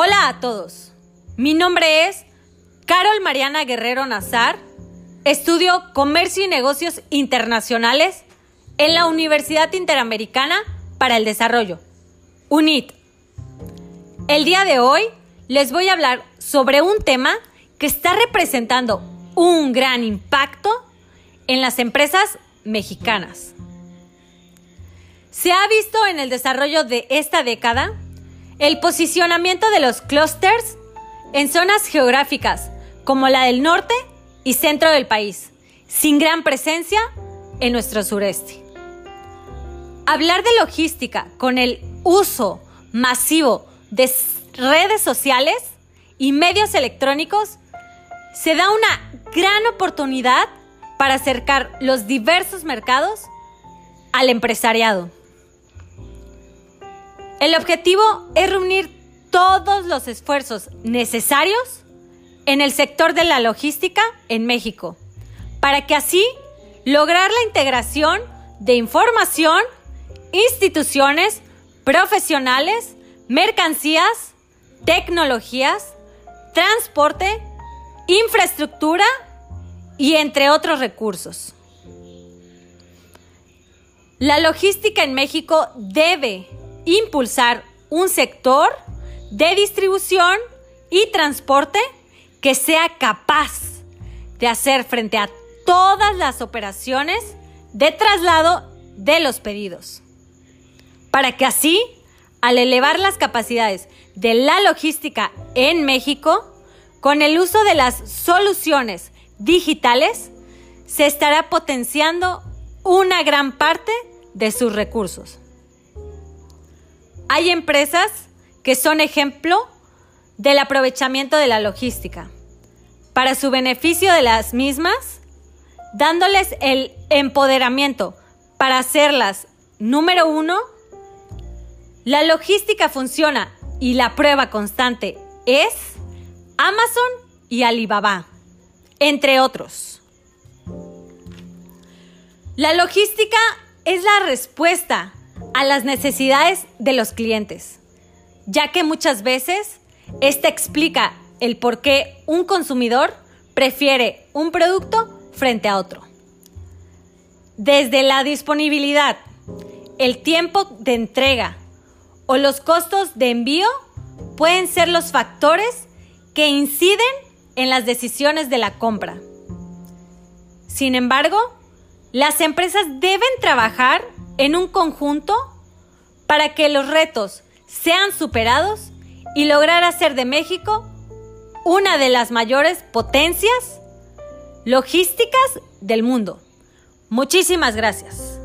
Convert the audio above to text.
Hola a todos. Mi nombre es Carol Mariana Guerrero Nazar. Estudio Comercio y Negocios Internacionales en la Universidad Interamericana para el Desarrollo, UNIT. El día de hoy les voy a hablar sobre un tema que está representando un gran impacto en las empresas mexicanas. Se ha visto en el desarrollo de esta década el posicionamiento de los clústeres en zonas geográficas como la del norte y centro del país, sin gran presencia en nuestro sureste. Hablar de logística con el uso masivo de redes sociales y medios electrónicos se da una gran oportunidad para acercar los diversos mercados al empresariado. El objetivo es reunir todos los esfuerzos necesarios en el sector de la logística en México, para que así lograr la integración de información, instituciones, profesionales, mercancías, tecnologías, transporte, infraestructura y entre otros recursos. La logística en México debe impulsar un sector de distribución y transporte que sea capaz de hacer frente a todas las operaciones de traslado de los pedidos. Para que así, al elevar las capacidades de la logística en México, con el uso de las soluciones digitales, se estará potenciando una gran parte de sus recursos. Hay empresas que son ejemplo del aprovechamiento de la logística para su beneficio de las mismas, dándoles el empoderamiento para hacerlas número uno. La logística funciona y la prueba constante es Amazon y Alibaba, entre otros. La logística es la respuesta a las necesidades de los clientes, ya que muchas veces esta explica el por qué un consumidor prefiere un producto frente a otro. Desde la disponibilidad, el tiempo de entrega o los costos de envío pueden ser los factores que inciden en las decisiones de la compra. Sin embargo, las empresas deben trabajar en un conjunto para que los retos sean superados y lograr hacer de México una de las mayores potencias logísticas del mundo. Muchísimas gracias.